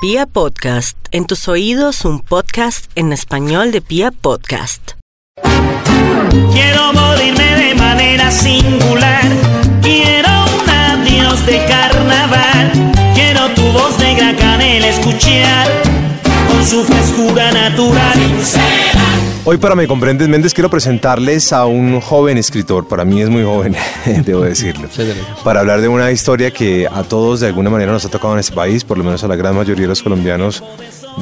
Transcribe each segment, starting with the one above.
Pia Podcast, en tus oídos un podcast en español de Pia Podcast. Quiero morirme de manera singular. Quiero un adiós de carnaval. Quiero tu voz negra canela escuchar con su frescura natural. Hoy para Me Comprendes Méndez quiero presentarles a un joven escritor, para mí es muy joven, debo decirlo, para hablar de una historia que a todos de alguna manera nos ha tocado en este país, por lo menos a la gran mayoría de los colombianos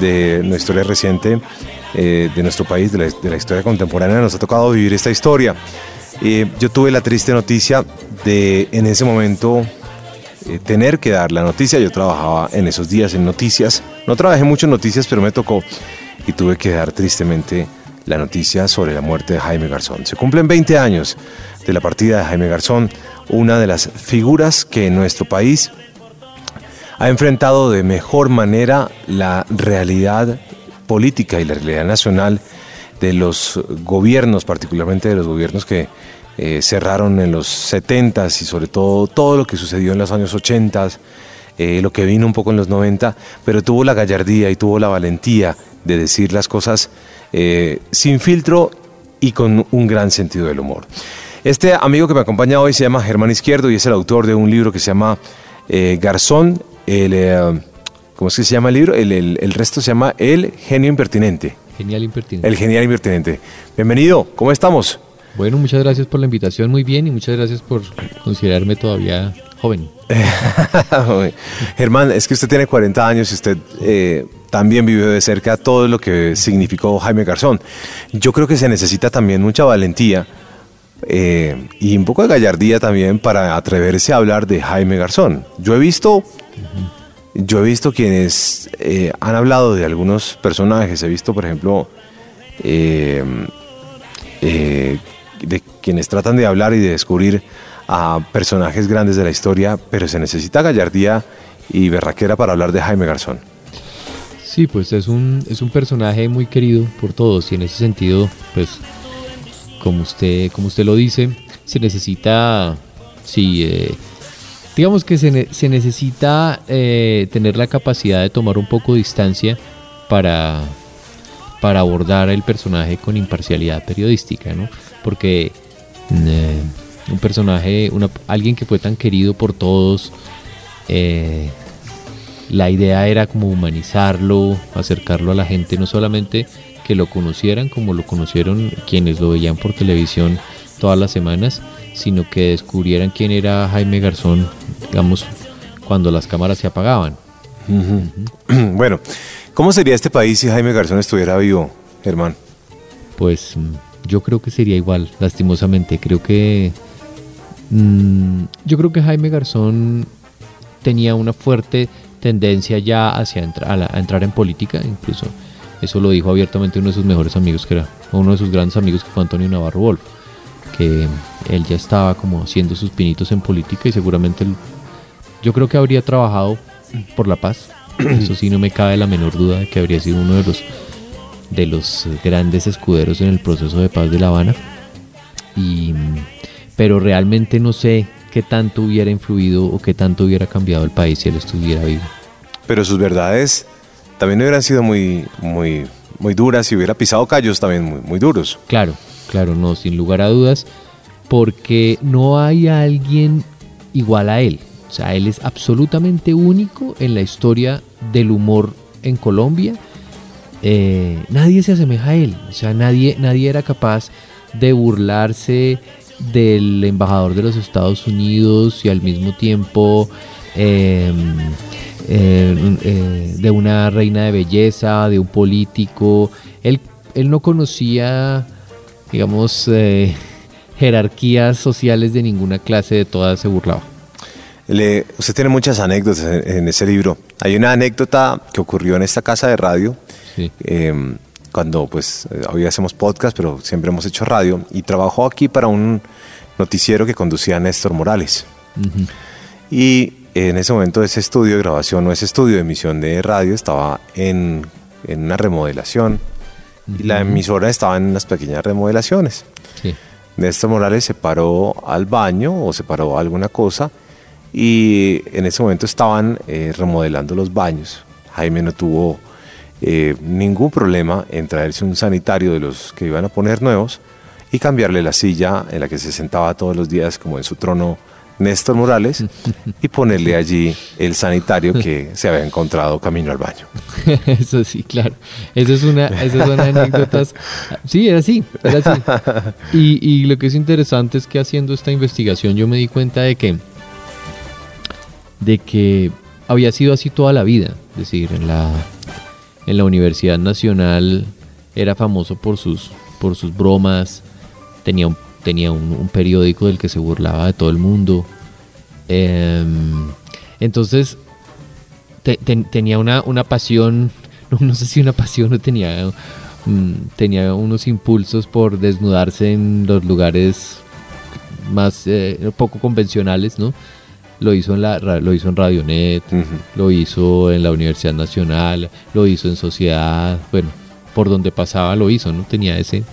de nuestra historia reciente eh, de nuestro país, de la, historia contemporánea, nos ha tocado vivir esta historia. Eh, yo tuve la triste noticia de en ese momento eh, tener que dar la noticia, yo trabajaba en esos días en noticias, no trabajé mucho en noticias, pero me tocó y tuve que dar tristemente la noticia sobre la muerte de Jaime Garzón. Se cumplen 20 años de la partida de Jaime Garzón, una de las figuras que en nuestro país ha enfrentado de mejor manera la realidad política y la realidad nacional de los gobiernos, particularmente de los gobiernos que eh, cerraron en los 70 y sobre todo todo lo que sucedió en los años 80, eh, lo que vino un poco en los 90, pero tuvo la gallardía y tuvo la valentía de decir las cosas eh, sin filtro y con un gran sentido del humor. Este amigo que me acompaña hoy se llama Germán Izquierdo y es el autor de un libro que se llama eh, Garzón, el, eh, ¿cómo es que se llama el libro? El, resto se llama El Genio Impertinente. Genial Impertinente. El Genial Impertinente. Bienvenido, ¿cómo estamos? Bueno, muchas gracias por la invitación, muy bien, y muchas gracias por considerarme todavía joven. Germán, es que usted tiene 40 años y usted también vivió de cerca todo lo que significó Jaime Garzón. Yo creo que se necesita también mucha valentía eh, y un poco de gallardía también para atreverse a hablar de Jaime Garzón. Yo he visto, yo he visto quienes eh, han hablado de algunos personajes, he visto por ejemplo eh, de quienes tratan de hablar y de descubrir a personajes grandes de la historia, pero se necesita gallardía y berraquera para hablar de Jaime Garzón. Sí, pues es un, es un personaje muy querido por todos y en ese sentido, pues, como usted, como usted lo dice, se necesita, sí, eh, digamos que se, se necesita eh, tener la capacidad de tomar un poco de distancia para, para abordar el personaje con imparcialidad periodística, ¿no? Porque eh, un personaje, una, alguien que fue tan querido por todos, la idea era como humanizarlo, acercarlo a la gente, no solamente que lo conocieran como lo conocieron quienes lo veían por televisión todas las semanas, sino que descubrieran quién era Jaime Garzón, digamos, cuando las cámaras se apagaban. Bueno, ¿cómo sería este país si Jaime Garzón estuviera vivo, Germán? Pues mm, yo creo que sería igual, lastimosamente. Creo que. Mm, yo creo que Jaime Garzón tenía una fuerte tendencia ya hacia entrar, a, entrar en política, incluso eso lo dijo abiertamente uno de sus mejores amigos, que era uno de sus grandes amigos, que fue Antonio Navarro Wolf, que él ya estaba como haciendo sus pinitos en política y seguramente yo creo que habría trabajado por la paz. Eso sí, no me cabe la menor duda de que habría sido uno de los, de los grandes escuderos en el proceso de paz de La Habana. Y, pero realmente no sé qué tanto hubiera influido o qué tanto hubiera cambiado el país si él estuviera vivo. Pero sus verdades también hubieran sido muy, muy, muy duras y hubiera pisado callos también muy, muy duros. Claro, claro, no, sin lugar a dudas, porque no hay alguien igual a él. O sea, él es absolutamente único en la historia del humor en Colombia. Eh, nadie se asemeja a él. O sea, nadie, nadie era capaz de burlarse del embajador de los Estados Unidos y al mismo tiempo em, eh, eh, de una reina de belleza, de un político. Él, él no conocía, digamos, eh, jerarquías sociales de ninguna clase, de todas se burlaba. Le, usted tiene muchas anécdotas en, ese libro. Hay una anécdota que ocurrió en esta casa de radio. Em, cuando pues hoy hacemos podcast, pero siempre hemos hecho radio, y trabajó aquí para un noticiero que conducía Néstor Morales. Y en ese momento ese estudio de grabación o ese estudio de emisión de radio estaba en, en una remodelación y la emisora estaba en unas pequeñas remodelaciones. Néstor Morales se paró al baño o se paró a alguna cosa y en ese momento estaban eh, remodelando los baños. Jaime no tuvo eh, ningún problema en traerse un sanitario de los que iban a poner nuevos y cambiarle la silla en la que se sentaba todos los días como en su trono Néstor Morales y ponerle allí el sanitario que se había encontrado camino al baño. Eso sí, claro. Esa es una, esas son anécdotas. Sí, era así, era así. Y, y lo que es interesante es que haciendo esta investigación yo me di cuenta de que, de que había sido así toda la vida. Es decir, en la, en la Universidad Nacional era famoso por sus, por sus bromas, tenía un tenía un, periódico del que se burlaba de todo el mundo. Em, entonces tenía una, una pasión, no, sé si una pasión o tenía, mm, tenía unos impulsos por desnudarse en los lugares más eh, poco convencionales, ¿no? Lo hizo en la lo hizo en Radionet, lo hizo en la Universidad Nacional, lo hizo en Sociedad, bueno, por donde pasaba lo hizo, ¿no? Tenía ese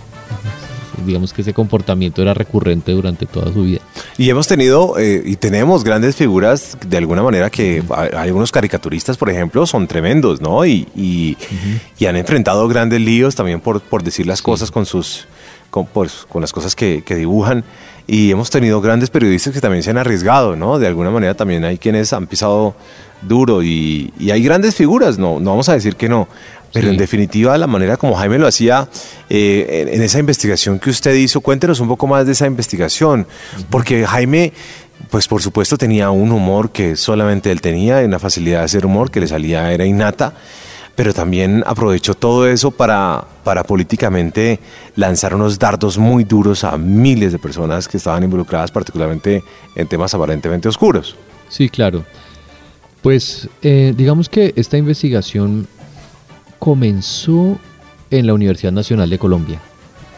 digamos que ese comportamiento era recurrente durante toda su vida. Y hemos tenido eh, y tenemos grandes figuras de alguna manera que algunos caricaturistas, por ejemplo, son tremendos, ¿no? Y, y, han enfrentado grandes líos también por, por decir las cosas con sus con, pues, con las cosas que, que, dibujan. Y hemos tenido grandes periodistas que también se han arriesgado, ¿no? De alguna manera también hay quienes han pisado duro y, y hay grandes figuras, no, no vamos a decir que no. Pero en definitiva, la manera como Jaime lo hacía eh, en, esa investigación que usted hizo, cuéntenos un poco más de esa investigación, porque Jaime, pues por supuesto tenía un humor que solamente él tenía, una facilidad de hacer humor que le salía, era innata, pero también aprovechó todo eso para, para políticamente lanzar unos dardos muy duros a miles de personas que estaban involucradas particularmente en temas aparentemente oscuros. Sí, claro. Pues eh, digamos que esta investigación comenzó en la Universidad Nacional de Colombia.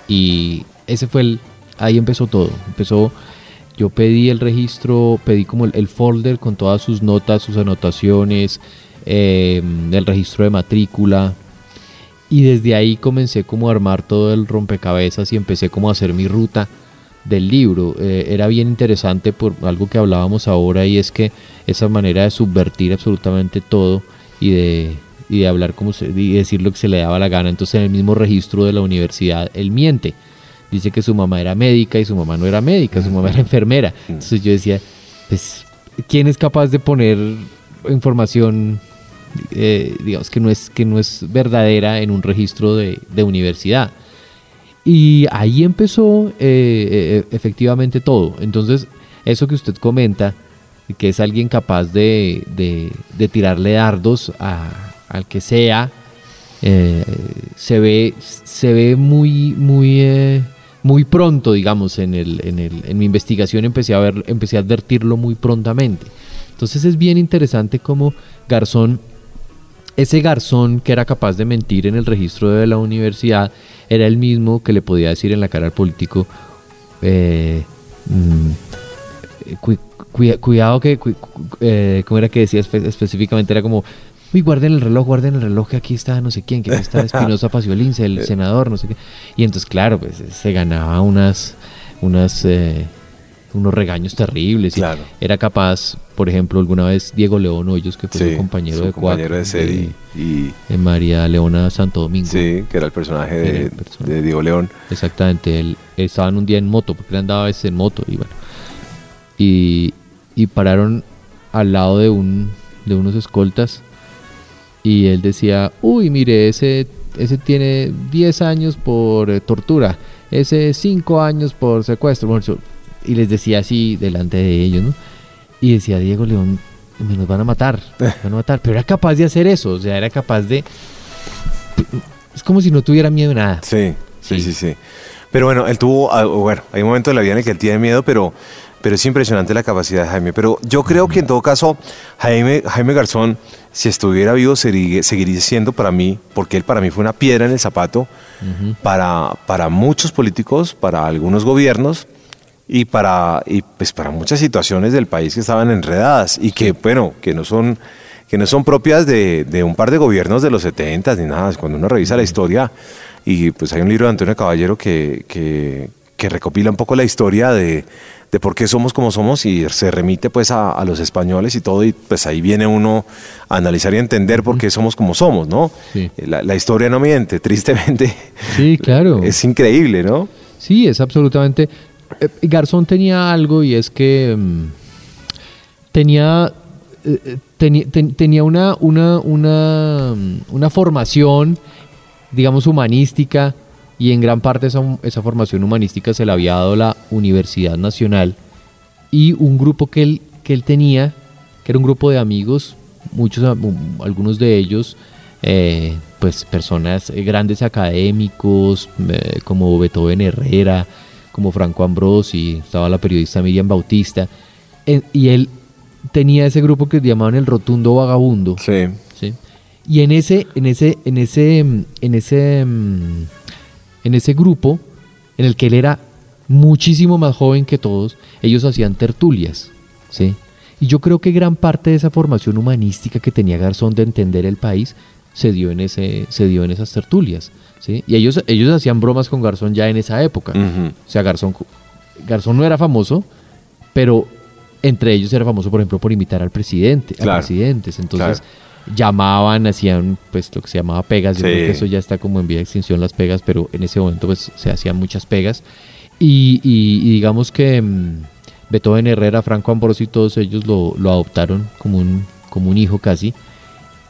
Y ese fue el, ahí empezó todo. Empezó, yo pedí el registro, pedí como el, folder con todas sus notas, sus anotaciones, em, el registro de matrícula. Y desde ahí comencé como a armar todo el rompecabezas y empecé como a hacer mi ruta del libro. Eh, era bien interesante por algo que hablábamos ahora y es que esa manera de subvertir absolutamente todo y de y de hablar como se, y decir lo que se le daba la gana. Entonces en el mismo registro de la universidad él miente. Dice que su mamá era médica y su mamá no era médica, su mamá era enfermera. Entonces yo decía, pues, ¿quién es capaz de poner información, eh, digamos, que no, es, que no es verdadera en un registro de, universidad? Y ahí empezó eh, eh, efectivamente todo. Entonces, eso que usted comenta, que es alguien capaz de, de tirarle dardos a, al que sea, eh, se ve, se ve muy, muy, eh, muy pronto, digamos, en, el, en, el, en mi investigación empecé a, ver, empecé a advertirlo muy prontamente. Entonces es bien interesante cómo Garzón, ese Garzón que era capaz de mentir en el registro de la universidad, era el mismo que le podía decir en la cara al político, eh, mm, cuidado que, ¿cómo era que decía específicamente? Era como, uy, guarden el reloj, guarden el reloj, que aquí está no sé quién, que aquí está Espinosa Faciolince, el eh. senador, no sé qué. Y entonces, claro, pues se ganaba unas, unas, eh, unos regaños terribles. Claro. Era capaz, por ejemplo, alguna vez Diego León Hoyos, que fue su compañero de compañero de y, María Leona Santo Domingo. Sí, que era el personaje de, de Diego León. Exactamente, él, estaban un día en moto, porque él andaba a veces en moto, y bueno. Y, y pararon al lado de un de unos escoltas y él decía, uy, mire, ese, ese tiene 10 años por eh, tortura, ese 5 años por secuestro. Y les decía así delante de ellos, ¿no? Y decía, Diego León, me nos van a matar, me van a matar. Pero era capaz de hacer eso, o sea, era capaz de... Es como si no tuviera miedo de nada. Sí, sí, sí, sí. Pero bueno, él tuvo, ah, bueno, hay un momento de la vida en el que él tiene miedo, pero, pero es impresionante la capacidad de Jaime. Pero yo creo que en todo caso, Jaime, Jaime Garzón si estuviera vivo seguiría, siendo para mí, porque él para mí fue una piedra en el zapato para, para muchos políticos, para algunos gobiernos y para, y pues para muchas situaciones del país que estaban enredadas y que, bueno, que no son, que no son propias de, de un par de gobiernos de los 70 ni nada. Cuando uno revisa la historia, y pues hay un libro de Antonio Caballero que, que, que recopila un poco la historia de, de por qué somos como somos y se remite pues a, a, los españoles y todo y pues ahí viene uno a analizar y entender por qué somos como somos, ¿no? Sí. La, la, historia no miente, tristemente. Sí, claro. Es increíble, ¿no? Sí, es absolutamente... Eh, Garzón tenía algo y es que um, tenía... Eh, ten, ten, tenía una, una, una, una formación, digamos, humanística, y en gran parte esa, esa, formación humanística se le había dado la Universidad Nacional y un grupo que él, que él tenía, que era un grupo de amigos, muchos, algunos de ellos, eh, pues personas, eh, grandes académicos, eh, como Beethoven Herrera, como Franco Ambrosi, estaba la periodista Miriam Bautista, en, y él tenía ese grupo que llamaban el Rotundo Vagabundo. Sí. ¿sí? Y en ese, en ese, en ese, en ese, en ese grupo, en el que él era muchísimo más joven que todos, ellos hacían tertulias, ¿sí? Y yo creo que gran parte de esa formación humanística que tenía Garzón de entender el país se dio en, ese, se dio en esas tertulias, ¿sí? Y ellos, ellos hacían bromas con Garzón ya en esa época. Uh -huh. O sea, Garzón, Garzón no era famoso, pero entre ellos era famoso, por ejemplo, por imitar al presidente, claro. a presidentes. Entonces, claro llamaban, hacían pues lo que se llamaba pegas, yo Sí. creo que eso ya está como en vía de extinción las pegas, pero en ese momento pues se hacían muchas pegas y, y- y digamos que mm, Beethoven Herrera, Franco Ambrosio y todos ellos lo, lo adoptaron como un, como un hijo casi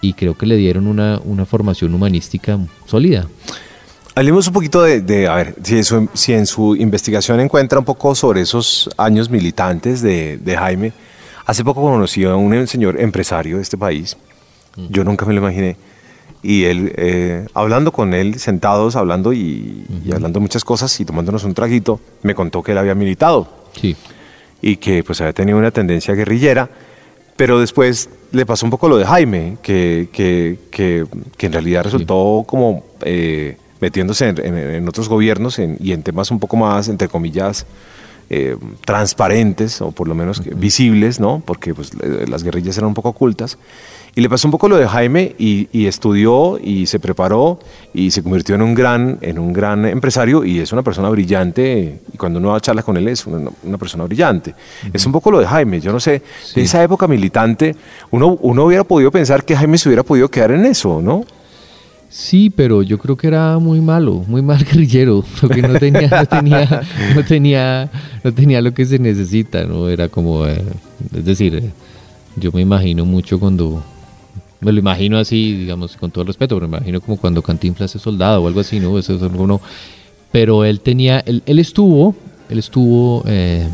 y creo que le dieron una, una formación humanística sólida. Hablemos un poquito de, de, a ver, si en, su, si en su investigación encuentra un poco sobre esos años militantes de, de Jaime. Hace poco conocí a un señor empresario de este país. Yo nunca me lo imaginé. Y él, eh, hablando con él, sentados, hablando y, y hablando muchas cosas y tomándonos un traguito, me contó que él había militado. Sí, y que pues había tenido una tendencia guerrillera, pero después le pasó un poco lo de Jaime, que, que, que, que en realidad resultó como eh, metiéndose en, en- en otros gobiernos en- y en temas un poco más, entre comillas, eh, transparentes o por lo menos que visibles, ¿no? Porque pues, las guerrillas eran un poco ocultas. Y le pasó un poco lo de Jaime y, y estudió y se preparó y se convirtió en un gran, en un gran empresario y es una persona brillante. Y cuando uno charla con él es una, una persona brillante. Es un poco lo de Jaime. Yo no sé, Sí. de esa época militante, uno, uno hubiera podido pensar que Jaime se hubiera podido quedar en eso, ¿no? Sí, pero yo creo que era muy malo, muy mal guerrillero, porque no tenía, no tenía, no tenía, no tenía lo que se necesita, ¿no? Era como, eh, es decir, eh, yo me imagino mucho cuando, me lo imagino así, digamos, con todo el respeto, pero me imagino como cuando Cantinflas es soldado o algo así, ¿no? Eso es algo no. Pero él tenía, él, él estuvo, él estuvo, eh,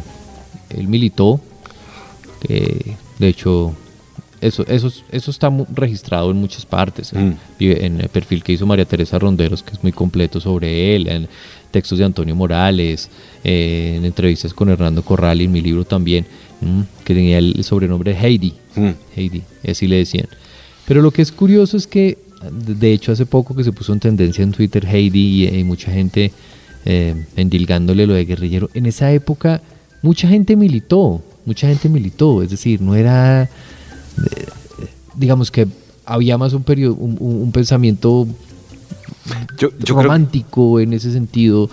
él militó, eh, de hecho, eso, eso, eso está registrado en muchas partes. Mm. En el perfil que hizo María Teresa Ronderos, que es muy completo sobre él, en textos de Antonio Morales, eh, en entrevistas con Hernando Corral y en mi libro también, mm, que tenía el sobrenombre Heidi. Mm. Heidi, así le decían. Pero lo que es curioso es que, de hecho, hace poco que se puso en tendencia en Twitter Heidi y, y mucha gente eh, endilgándole lo de guerrillero, en esa época mucha gente militó, mucha gente militó, es decir, no era, digamos que había más un, periodo, un, pensamiento Yo, yo creo romántico en ese sentido,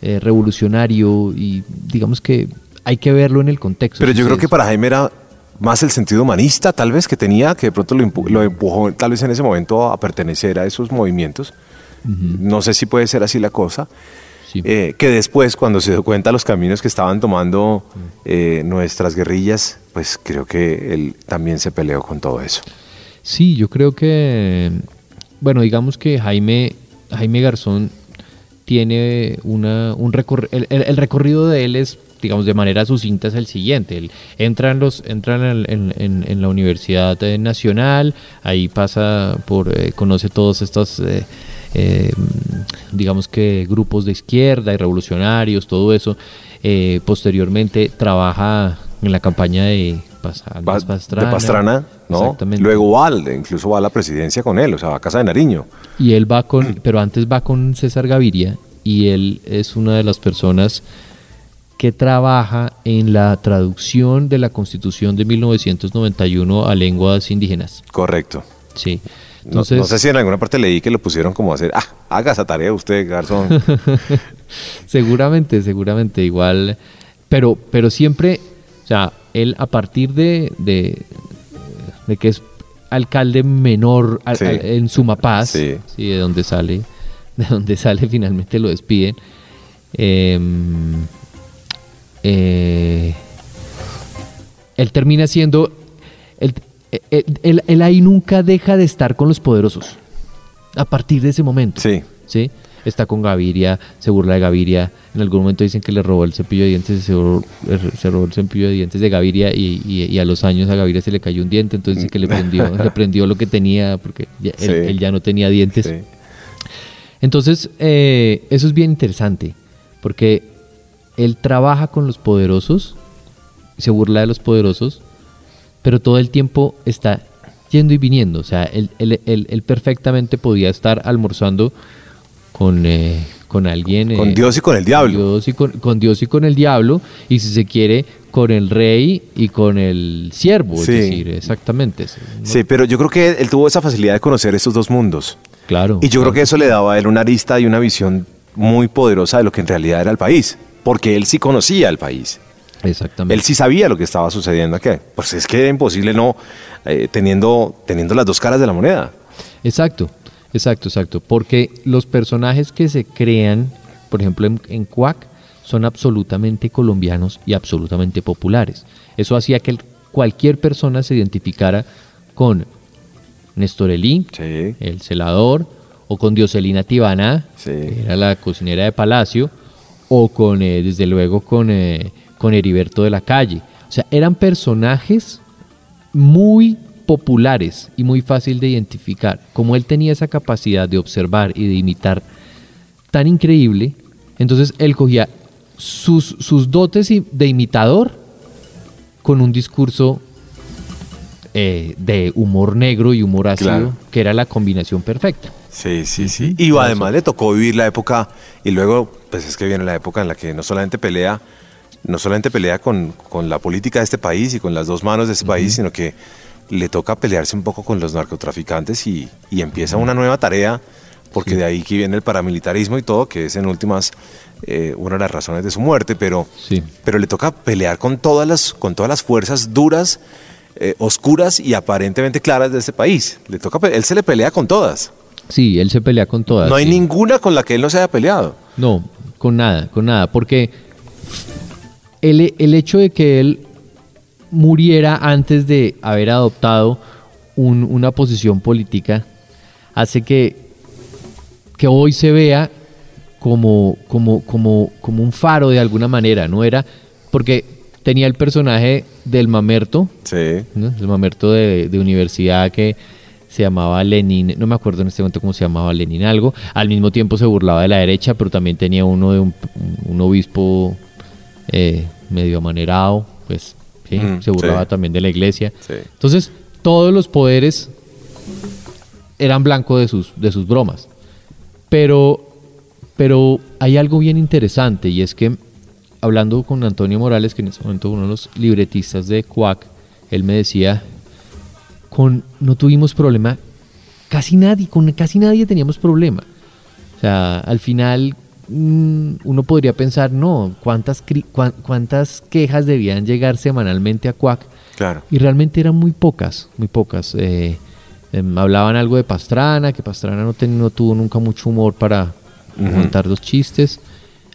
eh, revolucionario y digamos que hay que verlo en el contexto. Pero yo creo que para Jaime era más el sentido humanista, tal vez, que tenía, que de pronto lo, empu- lo empujó, tal vez en ese momento, a pertenecer a esos movimientos. No sé si puede ser así la cosa. Sí. Eh, que después, cuando se dio cuenta los caminos que estaban tomando eh, nuestras guerrillas, pues creo que él también se peleó con todo eso. Sí, yo creo que, bueno, digamos que Jaime, Jaime Garzón tiene una, un recorrido, el, el- el recorrido de él es, digamos, de manera sucinta es el siguiente. Él entra en, los, entra en, en- la Universidad eh, Nacional, ahí pasa por, eh, conoce todos estos, eh, eh, digamos que grupos de izquierda y revolucionarios, todo eso. Eh, posteriormente trabaja en la campaña de Pastrana. De Pastrana, ¿no? Luego va, incluso va a la presidencia con él, o sea, va a Casa de Nariño. Y él va con, pero antes va con César Gaviria y él es una de las personas que trabaja en la traducción de la Constitución de 1991 a lenguas indígenas. Correcto. Sí. No, Entonces, no sé si en alguna parte leí que lo pusieron como a hacer, ah, haga esa tarea usted, garzón. seguramente, seguramente, igual. Pero, pero siempre, o sea, él a partir de, de, de que es alcalde menor al- Sí. al- en Sumapaz, Sí. sí, de donde sale, de donde sale finalmente lo despiden. em, eh, él termina siendo. Él, él- él- él ahí nunca deja de estar con los poderosos. A partir de ese momento. Sí. ¿sí? Está con Gaviria, se burla de Gaviria. En algún momento dicen que le robó el cepillo de dientes, se robó, se robó el cepillo de dientes de Gaviria y, y- y a los años a Gaviria se le cayó un diente, entonces dice que le prendió, le prendió lo que tenía porque ya- él, ya no tenía dientes. Sí. Entonces, eh, eso es bien interesante, porque él trabaja con los poderosos, se burla de los poderosos, pero todo el tiempo está yendo y viniendo. O sea, él, él- él- él perfectamente podía estar almorzando con, eh, con alguien. Con eh, Dios y con el diablo. Dios y con, con Dios y con el diablo, y si se quiere, con el rey y con el siervo. Sí. Es decir, exactamente. sí, ¿no? Sí, pero yo creo que él tuvo esa facilidad de conocer estos dos mundos. Claro. Y yo creo que eso le daba a él una arista y una visión muy poderosa de lo que en realidad era el país. Porque él sí conocía el país. Exactamente. Él sí sabía lo que estaba sucediendo aquí. Pues es que era imposible no eh, teniendo, teniendo las dos caras de la moneda. Exacto, exacto, exacto. Porque los personajes que se crean, por ejemplo, en, en Quack, son absolutamente colombianos y absolutamente populares. Eso hacía que cualquier persona se identificara con Néstor Elí, Sí. el celador, o con Dioselina Tibana, Sí. que era la cocinera de Palacio, o con, eh, desde luego, con, eh, con Heriberto de la Calle. O sea, eran personajes muy populares y muy fácil de identificar. Como él tenía esa capacidad de observar y de imitar tan increíble, entonces él cogía sus, sus dotes de imitador con un discurso eh, de humor negro y humor ácido, Claro. que era la combinación perfecta. Sí, sí, sí. Y además le tocó vivir la época, y luego, pues es que viene la época en la que no solamente pelea, no solamente pelea con, con la política de este país y con las dos manos de este país, sino que le toca pelearse un poco con los narcotraficantes y, y empieza una nueva tarea, porque de ahí que viene el paramilitarismo y todo, que es en últimas eh, una de las razones de su muerte, pero, Sí. pero le toca pelear con todas las, con todas las fuerzas duras, eh, oscuras y aparentemente claras de este país. Le toca, él se le pelea con todas. Sí, él se pelea con todas. No hay sí. ninguna con la que él no se haya peleado. No, con nada, con nada, porque el, el hecho de que él muriera antes de haber adoptado un- una posición política hace que, que hoy se vea como, como, como, como un faro de alguna manera, ¿no? Era porque tenía el personaje del mamerto, Sí. ¿no? el mamerto de, de universidad que se llamaba Lenin, no me acuerdo en este momento cómo se llamaba Lenin algo, al mismo tiempo se burlaba de la derecha, pero también tenía uno de un, un obispo eh, medio amanerado, pues ¿sí? Mm, se burlaba sí. también de la iglesia. Sí. Entonces, todos los poderes eran blanco de sus, de sus bromas. Pero, pero hay algo bien interesante y es que hablando con Antonio Morales, que en ese momento uno de los libretistas de Quack, él me decía, con no tuvimos problema, casi nadie, con casi nadie teníamos problema. O sea, al final uno podría pensar, no, ¿cuántas, cuántas quejas debían llegar semanalmente a Quack? Claro. Y realmente eran muy pocas, muy pocas. Eh, em, hablaban algo de Pastrana, que Pastrana no, ten- no tuvo nunca mucho humor para montar los chistes.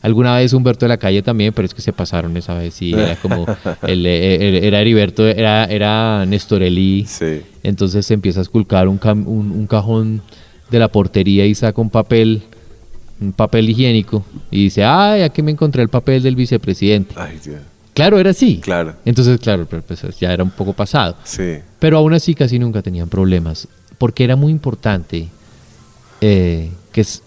Alguna vez Humberto de la Calle también, pero es que se pasaron esa vez. Sí, era como. el, eh, eh, era Heriberto, era, era Néstor Elí. Sí. Entonces se empieza a esculcar un, cam- un, un cajón de la portería y saca un papel, un papel higiénico. Y dice: Ay, aquí me encontré el papel del vicepresidente. Ay, Dios. Claro, era así. Claro. Entonces, claro, pues ya era un poco pasado. Sí. Pero aún así casi nunca tenían problemas, porque era muy importante, eh, que es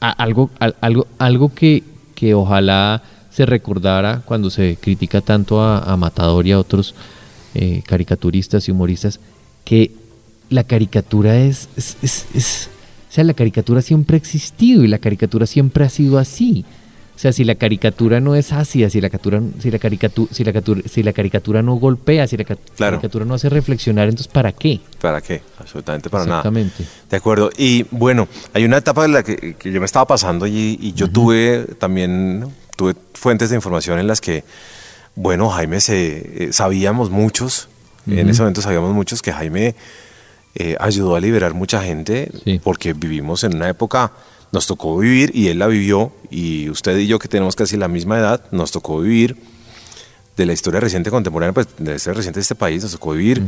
a- a- algo, a- algo, algo que, que ojalá se recordara cuando se critica tanto a, Matador y a otros eh, caricaturistas y humoristas, que la caricatura es, es, es- es- o sea, la caricatura siempre ha existido y la caricatura siempre ha sido así. O sea, si la caricatura no es ácida, si la caricatura, si la caricatura, si la caricatura, si la caricatura no golpea, si la caricatura no hace reflexionar, entonces ¿para qué? ¿Para qué? Absolutamente para nada. Exactamente. De acuerdo. Y bueno, hay una etapa en la que, yo me estaba pasando y, yo tuve también tuve fuentes de información en las que, bueno, Jaime se eh, sabíamos muchos, en ese momento sabíamos muchos que Jaime eh, ayudó a liberar mucha gente porque vivimos en una época nos tocó vivir y él la vivió y usted y yo que tenemos casi la misma edad, nos tocó vivir de la historia reciente contemporánea, pues de la historia reciente de este país, nos tocó vivir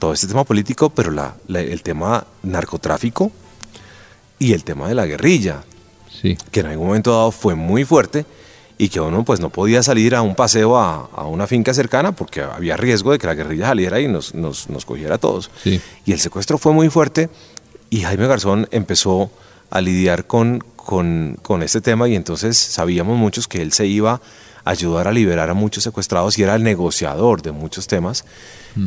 todo este tema político, pero la, el tema narcotráfico y el tema de la guerrilla, sí. que en algún momento dado fue muy fuerte y que uno pues no podía salir a un paseo a, a, una finca cercana porque había riesgo de que la guerrilla saliera y nos, nos, nos cogiera a todos. Y el secuestro fue muy fuerte y Jaime Garzón empezó a lidiar con, con, este tema y entonces sabíamos muchos que él se iba a ayudar a liberar a muchos secuestrados y era el negociador de muchos temas.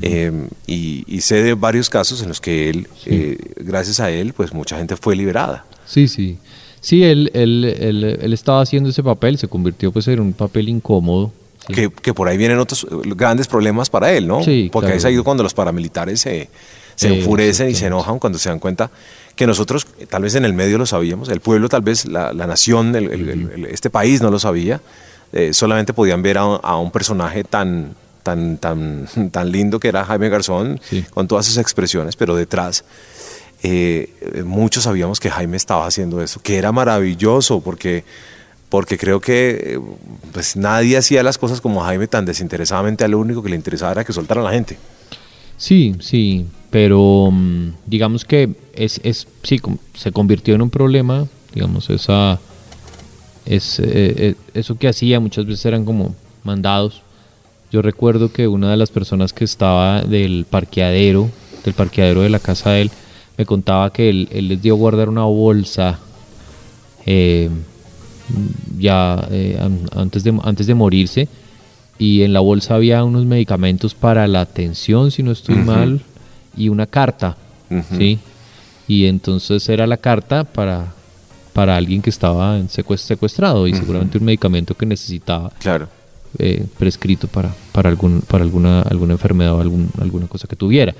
Eh, y, sé de varios casos en los que él, eh, gracias a él, pues mucha gente fue liberada. Sí, sí. Sí, él, él, él, estaba haciendo ese papel, se convirtió pues en un papel incómodo. Que, que, por ahí vienen otros grandes problemas para él, ¿no? Sí, Porque ahí es ahí cuando los paramilitares se, se enfurecen y se enojan cuando se dan cuenta que nosotros tal vez en el medio lo sabíamos, el pueblo tal vez, la, nación, este país no lo sabía, eh, solamente podían ver a, un personaje tan, tan, tan, tan lindo que era Jaime Garzón, con todas sus expresiones, pero detrás eh, muchos sabíamos que Jaime estaba haciendo eso, que era maravilloso, porque, porque creo que pues, nadie hacía las cosas como Jaime tan desinteresadamente, a lo único que le interesaba era que soltaran a la gente. Sí, sí, pero mm, digamos que es, es sí, se convirtió en un problema, digamos, esa, es, eh, eh, eso que hacía muchas veces eran como mandados. Yo recuerdo que una de las personas que estaba del parqueadero, del parqueadero de la casa de él, me contaba que él, les dio a guardar una bolsa eh, ya antes, de, antes de morirse y en la bolsa había unos medicamentos para la tensión, si no estoy mal, y una carta, ¿sí? Y entonces era la carta para, para alguien que estaba secuestrado y seguramente un medicamento que necesitaba. Claro. Eh, prescrito para, para, algún, para alguna, alguna enfermedad o algún, alguna cosa que tuviera.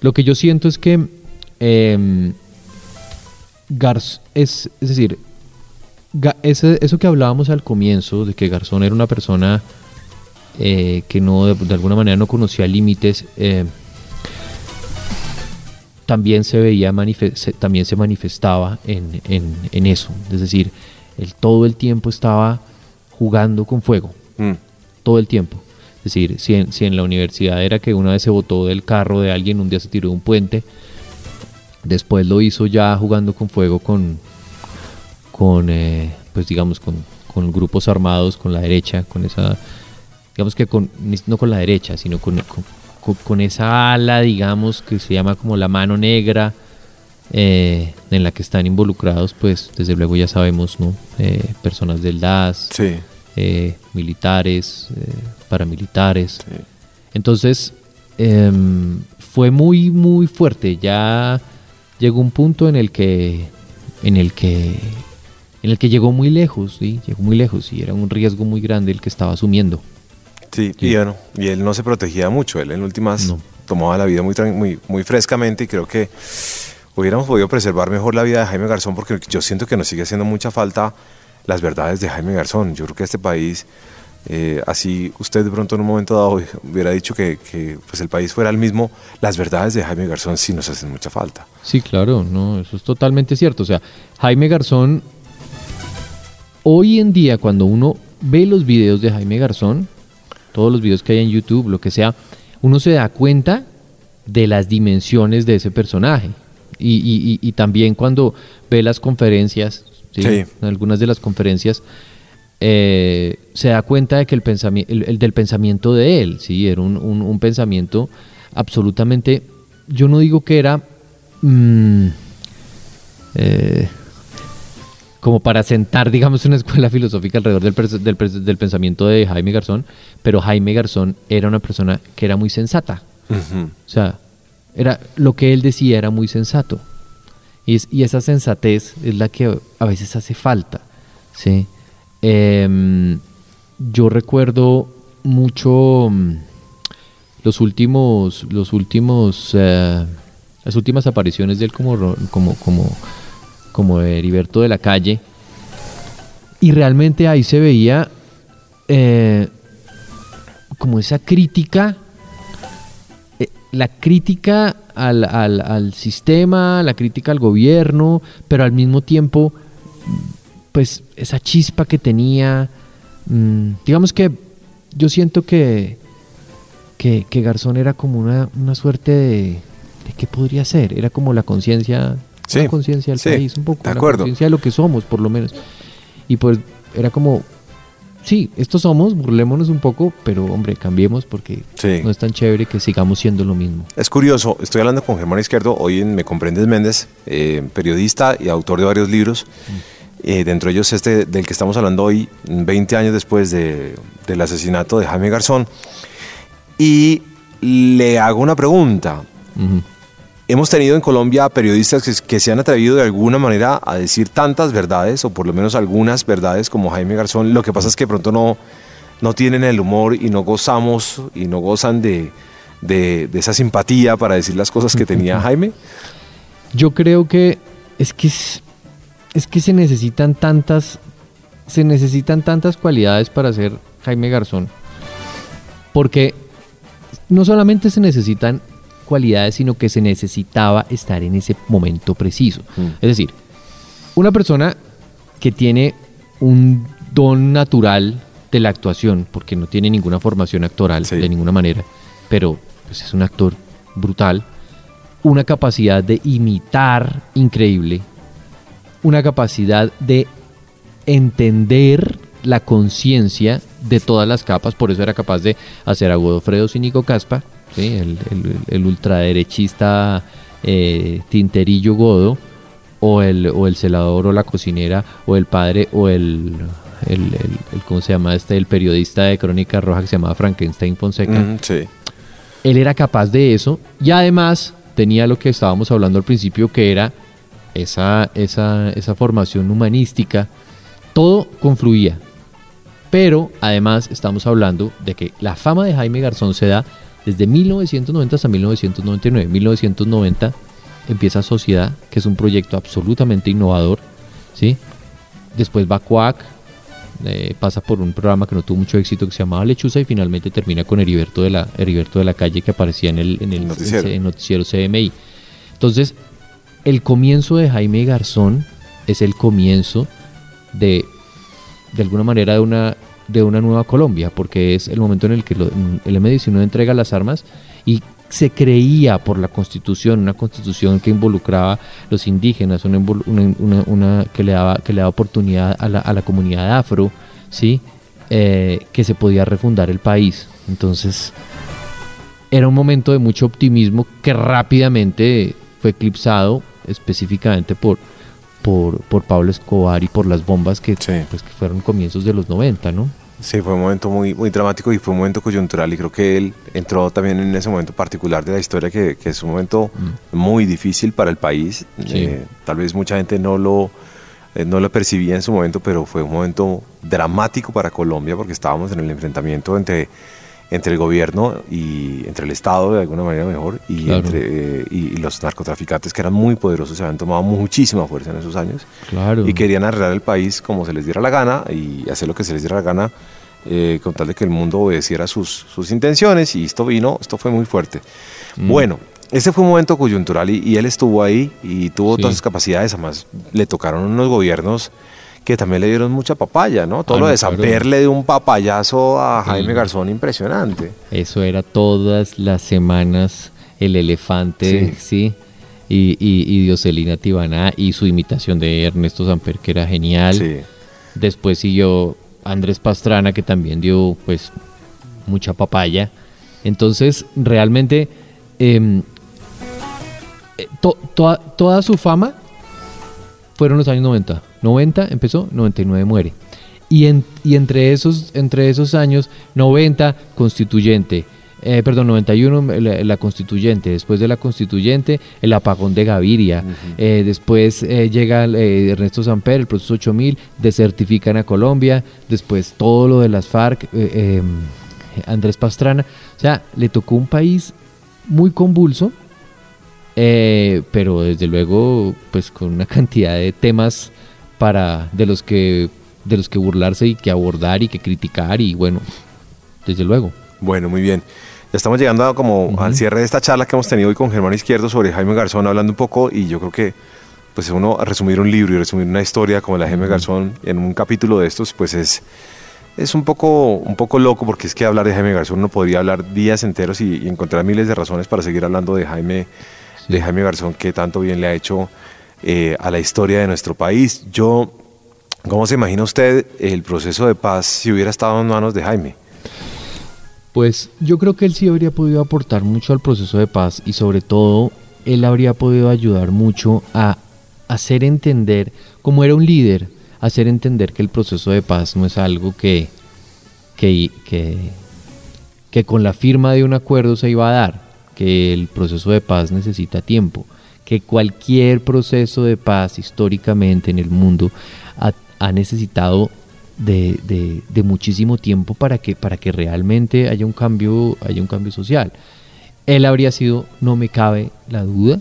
Lo que yo siento es que eh, es, es decir, eso que hablábamos al comienzo, de que Garzón era una persona eh, que no de, alguna manera no conocía límites, eh, también se veía también se manifestaba en, en, eso. Es decir, él todo el tiempo estaba jugando con fuego. Mm. Todo el tiempo. Es decir, si en, si en, la universidad era que una vez se botó del carro de alguien, un día se tiró de un puente, después lo hizo ya jugando con fuego con, con eh, pues digamos, con, con, grupos armados, con la derecha, con esa, digamos que con, no con la derecha, sino con, con con, esa ala, digamos, que se llama como la mano negra, eh, en la que están involucrados, pues desde luego ya sabemos, ¿no? Eh, personas del DAS, eh, militares, paramilitares. Entonces, em, fue muy, muy fuerte. Ya llegó un punto en el que, en el que, en el que llegó muy lejos, ¿sí? Llegó muy lejos y era un riesgo muy grande el que estaba asumiendo. Sí, Y, bueno, y él no se protegía mucho, él en últimas tomaba la vida muy, muy, muy frescamente y creo que hubiéramos podido preservar mejor la vida de Jaime Garzón porque yo siento que nos sigue haciendo mucha falta las verdades de Jaime Garzón. Yo creo que este país, eh, así usted de pronto en un momento dado hubiera dicho que, que, pues el país fuera el mismo, las verdades de Jaime Garzón sí nos hacen mucha falta. Sí, claro, no, eso es totalmente cierto. O sea, Jaime Garzón, hoy en día cuando uno ve los videos de Jaime Garzón, todos los videos que hay en YouTube, lo que sea, uno se da cuenta de las dimensiones de ese personaje. Y, también cuando ve las conferencias, algunas de las conferencias, eh, se da cuenta de que el, pensamiento, el, del pensamiento de él, ¿sí? era un, pensamiento absolutamente, yo no digo que era... Mm, eh, como para sentar, digamos, una escuela filosófica alrededor del, del, pensamiento de Jaime Garzón, pero Jaime Garzón era una persona que era muy sensata. O sea, era, lo que él decía era muy sensato. Y, y, esa sensatez es la que a veces hace falta. ¿sí? Em, yo recuerdo mucho mm, los últimos, los últimos, eh, las últimas apariciones de él como, como, como, como Heriberto de la calle. Y realmente ahí se veía eh, como esa crítica, eh, la crítica al, al, sistema, la crítica al gobierno, pero al mismo tiempo, pues esa chispa que tenía, mm, digamos que yo siento que, que, Garzón era como una, una suerte de, de qué podría ser, era como la conciencia, sí, conciencia del país, un poco, la conciencia de lo que somos, por lo menos. Y pues era como, sí, estos somos, burlémonos un poco, pero hombre, cambiemos porque no es tan chévere que sigamos siendo lo mismo. Es curioso, estoy hablando con Germán Izquierdo, hoy en Me Comprendes Méndez, eh, periodista y autor de varios libros. Eh, dentro de ellos este del que estamos hablando hoy, 20 años después de, del asesinato de Jaime Garzón. Y le hago una pregunta. Hemos tenido en Colombia periodistas que, se han atrevido de alguna manera a decir tantas verdades, o por lo menos algunas verdades, como Jaime Garzón. Lo que pasa es que pronto no, no tienen el humor y no gozamos y no gozan de, de, esa simpatía para decir las cosas que tenía Jaime. Yo creo que es que es, que se necesitan tantas se necesitan tantas cualidades para ser Jaime Garzón. Porque no solamente se necesitan cualidades, sino que se necesitaba estar en ese momento preciso. Mm. Es decir, una persona que tiene un don natural de la actuación, porque no tiene ninguna formación actoral de ninguna manera, pero pues, es un actor brutal, una capacidad de imitar increíble, una capacidad de entender la conciencia de todas las capas, por eso era capaz de hacer a Godofredo Cínico Caspa, el, ultraderechista eh, Tinterillo Godo, o el, o el celador o la cocinera, o el padre, o el, el, ¿cómo se llama este? El periodista de Crónica Roja que se llamaba Frankenstein Fonseca. Él era capaz de eso y además tenía lo que estábamos hablando al principio, que era esa, esa, esa formación humanística. Todo confluía. Pero además estamos hablando de que la fama de Jaime Garzón se da desde 1990 hasta 1999. 1990 empieza Sociedad, que es un proyecto absolutamente innovador. ¿sí? Después va Cuac, eh, pasa por un programa que no tuvo mucho éxito que se llamaba Lechuza y finalmente termina con Heriberto de la, Heriberto de la Calle que aparecía en el, en el noticiero. CMI. Entonces, el comienzo de Jaime Garzón es el comienzo de, de alguna manera, de una de una nueva Colombia, porque es el momento en el que el M-19 entrega las armas y se creía por la constitución, una constitución que involucraba los indígenas, una, una, que, le daba, que le daba oportunidad a la, a la comunidad afro, ¿sí? Eh, que se podía refundar el país. Entonces, era un momento de mucho optimismo que rápidamente fue eclipsado específicamente por, por, por Pablo Escobar y por las bombas que, pues, que fueron comienzos de los 90, ¿no? Sí, fue un momento muy, muy dramático y fue un momento coyuntural y creo que él entró también en ese momento particular de la historia que, que es un momento mm. muy difícil para el país. Eh, tal vez mucha gente no lo, eh, no lo percibía en su momento, pero fue un momento dramático para Colombia porque estábamos en el enfrentamiento entre, entre el gobierno y entre el Estado de alguna manera mejor y, entre, eh, y, los narcotraficantes que eran muy poderosos, se habían tomado muchísima fuerza en esos años claro. y querían arreglar el país como se les diera la gana y hacer lo que se les diera la gana eh, con tal de que el mundo obedeciera sus, sus intenciones y esto vino, esto fue muy fuerte. Mm. Bueno, ese fue un momento coyuntural y, él estuvo ahí y tuvo todas sus capacidades, además le tocaron unos gobiernos que también le dieron mucha papaya, ¿no? Todo ah, lo de saberle de un papayazo a Jaime Garzón impresionante. Eso era todas las semanas el elefante, sí. Y, y, y, Dioselina Tibana y su imitación de Ernesto Samper, que era genial. Sí. Después siguió Andrés Pastrana, que también dio pues mucha papaya. Entonces, realmente, em, eh, toda su fama fueron los años 90. 90 empezó, 99 muere. Y, y entre, esos, entre esos años, 90 constituyente, eh, perdón, 91 la, la, constituyente, después de la constituyente el apagón de Gaviria, eh, después eh, llega Ernesto Samper, el proceso 8000, desertifican a Colombia, después todo lo de las FARC, em, Andrés Pastrana, o sea, le tocó un país muy convulso, pero desde luego pues con una cantidad de temas para de los que de los que burlarse y que abordar y que criticar y bueno, desde luego. Bueno, muy bien. Ya estamos llegando como al cierre de esta charla que hemos tenido hoy con Germán Izquierdo sobre Jaime Garzón, hablando un poco, y yo creo que pues uno resumir un libro y resumir una historia como la de Jaime Garzón en un capítulo de estos, pues es, es un, poco, un poco loco, porque es que hablar de Jaime Garzón uno podría hablar días enteros y, encontrar miles de razones para seguir hablando de Jaime, de Jaime Garzón, que tanto bien le ha hecho eh, a la historia de nuestro país. Yo, ¿cómo se imagina usted el proceso de paz si hubiera estado en manos de Jaime? Pues yo creo que él sí habría podido aportar mucho al proceso de paz y sobre todo él habría podido ayudar mucho a hacer entender, como era un líder, hacer entender que el proceso de paz no es algo que, que, que, con la firma de un acuerdo se iba a dar, que el proceso de paz necesita tiempo, que cualquier proceso de paz históricamente en el mundo ha necesitado de, de, muchísimo tiempo para que, para que realmente haya un cambio, haya un cambio social. Él habría sido, no me cabe la duda,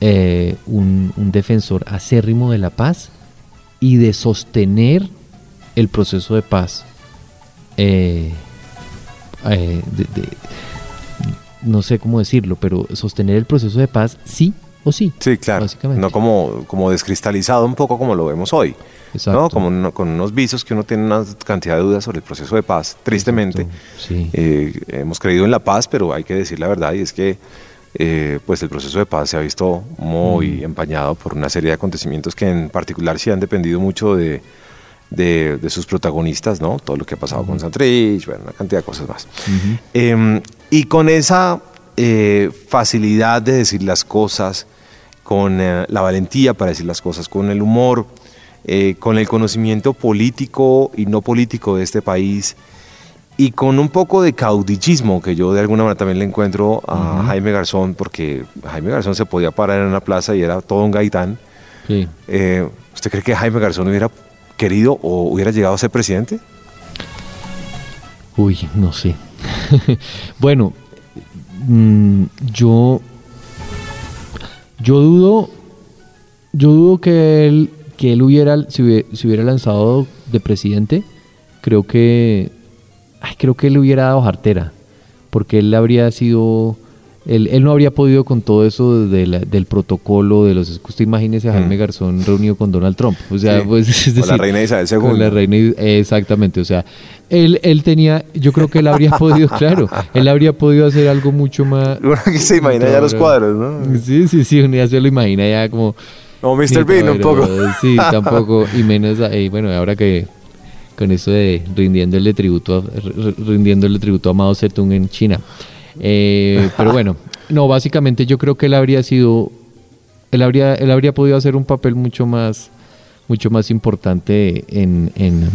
eh, un, defensor acérrimo de la paz y de sostener el proceso de paz. Eh, eh, no sé cómo decirlo, pero sostener el proceso de paz sí o sí. Sí, claro. No como, como descristalizado un poco como lo vemos hoy. ¿no? Como con unos visos que uno tiene una cantidad de dudas sobre el proceso de paz. Tristemente, eh, hemos creído en la paz, pero hay que decir la verdad y es que eh, pues el proceso de paz se ha visto muy mm. empañado por una serie de acontecimientos que en particular sí han dependido mucho de, de, sus protagonistas, ¿no? Todo lo que ha pasado con Santrich, bueno, una cantidad de cosas más. Y con esa eh, facilidad de decir las cosas, con la valentía para decir las cosas, con el humor, eh, con el conocimiento político y no político de este país y con un poco de caudillismo que yo de alguna manera también le encuentro a Jaime Garzón, porque Jaime Garzón se podía parar en una plaza y era todo un gaitán. Eh, ¿Usted cree que Jaime Garzón hubiera querido o hubiera llegado a ser presidente? Uy, no sé. bueno, mm, yo, yo dudo, yo dudo que él que él hubiera, si hubiera, lanzado de presidente, creo que, creo que él hubiera dado jartera, porque él habría sido, él, no habría podido con todo eso del protocolo, de los, usted imagínese a Jaime Garzón reunido con Donald Trump, o sea, pues, con la reina Isabel II. Con la reina, exactamente, o sea, él, él tenía, yo creo que él habría podido, claro, él habría podido hacer algo mucho más... Uno que se imagina ya los cuadros, ¿no? Sí, sí, sí, uno ya se lo imagina ya como no, Mr. Bean, un poco. Sí, tampoco. Y menos, y bueno, ahora que con eso de rindiéndole tributo a, rindiéndole tributo a Mao Zedong en China. Eh, pero bueno, no, básicamente yo creo que él habría sido, él habría, él habría podido hacer un papel mucho más, mucho más importante en, en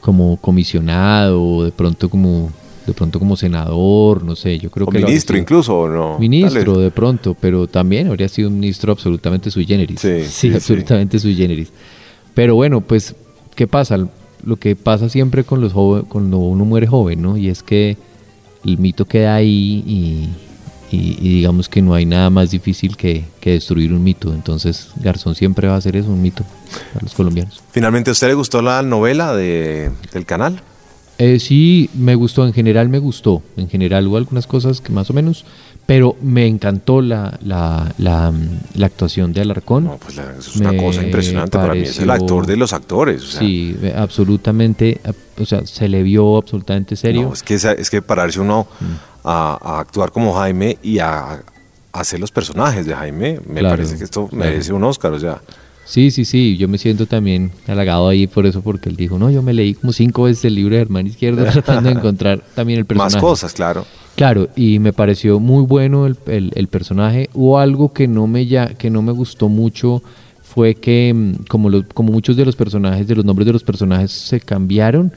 como comisionado, de pronto como de pronto como senador, no sé, yo creo o que... ministro incluso, ¿o no? Ministro de pronto, pero también habría sido un ministro absolutamente sui generis. Sí, sí, absolutamente sui generis. Pero bueno, pues, ¿qué pasa? Lo que pasa siempre con los jóvenes, cuando uno muere joven, ¿no? Y es que el mito queda ahí y, digamos que no hay nada más difícil que, que, destruir un mito. Entonces Garzón siempre va a ser eso, un mito para los colombianos. Finalmente, ¿a usted le gustó la novela de, del canal? Eh, sí, me gustó, en general me gustó. En general hubo algunas cosas que más o menos, pero me encantó la, la, la, actuación de Alarcón. No, pues es una cosa impresionante para mí, es el actor de los actores. Sí, absolutamente, o sea, se le vio absolutamente serio. No, es que, es que pararse uno mm. a, actuar como Jaime y a, hacer los personajes de Jaime, me parece que esto merece un Oscar, o sea... Sí, sí, sí, yo me siento también halagado ahí por eso, porque él dijo, no, yo me leí como cinco veces el libro de Hermano Izquierdo tratando de encontrar también el personaje. Más cosas, claro. Claro, y me pareció muy bueno el, el, personaje. Hubo algo que no me ya, que no me gustó mucho, fue que mm, como, como muchos de los personajes, de los nombres de los personajes se cambiaron,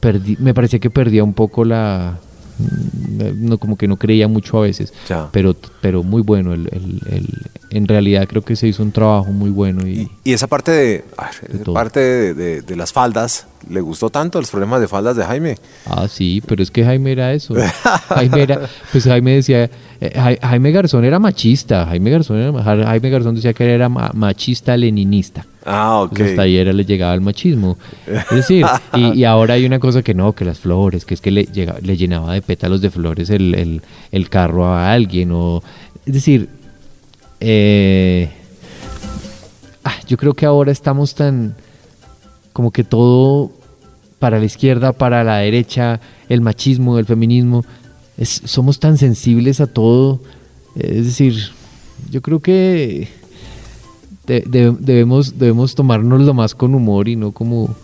perdí, me parecía que perdía un poco la, no, como que no creía mucho a veces, Ya. pero, pero muy bueno, el, el- el- en realidad creo que se hizo un trabajo muy bueno y, Y esa parte de, ay, esa parte de, de- de las faldas, ¿le gustó tanto los problemas de faldas de Jaime? Ah, sí, pero es que Jaime era eso. Jaime era, pues Jaime decía, eh, Ja- Jaime Garzón era machista. Jaime Garzón, era- Ja- Jaime Garzón decía que él era ma- machista leninista. Ah, ok. Pues hasta ahí era, le llegaba el machismo. Es decir, y, y ahora hay una cosa que no, que las flores, que es que le, llega- le llenaba de pétalos de flores el, el- el carro a alguien. O, es decir, eh, ah, yo creo que ahora estamos tan, como que todo para la izquierda, para la derecha, el machismo, el feminismo, es- somos tan sensibles a todo. Es decir, yo creo que de- de- debemos, debemos tomárnoslo más con humor y no como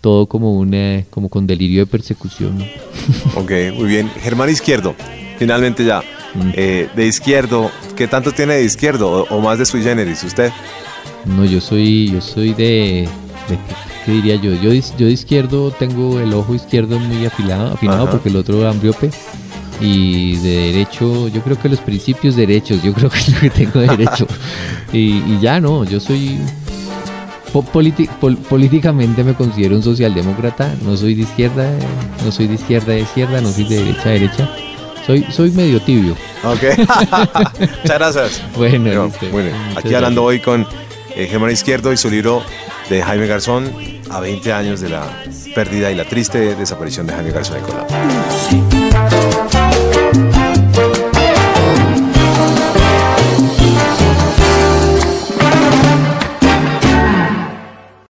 todo como una, como con delirio de persecución. ¿no? Ok, muy bien. Germán Izquierdo, finalmente ya. Mm. Eh, de izquierdo, ¿qué tanto tiene de izquierdo o, o más de sui generis usted? No, yo soy, yo soy de, de- ¿qué diría yo? Yo, de- yo de izquierdo tengo el ojo izquierdo muy afilado, afinado Ajá. porque el otro ambriope. Y de derecho, yo creo que los principios derechos, yo creo que es lo que tengo de derecho. y, y ya no, yo soy po- politi- pol- políticamente me considero un socialdemócrata, no soy de izquierda, no soy de izquierda de izquierda, no soy de derecha a derecha. Soy, soy medio tibio. Ok. Muchas gracias. Bueno, Bueno, listo. Aquí hablando gracias. hoy con eh, Germán Izquierdo y su libro de Jaime Garzón a 20 años de la pérdida y la triste desaparición de Jaime Garzón en Colombia. Sí.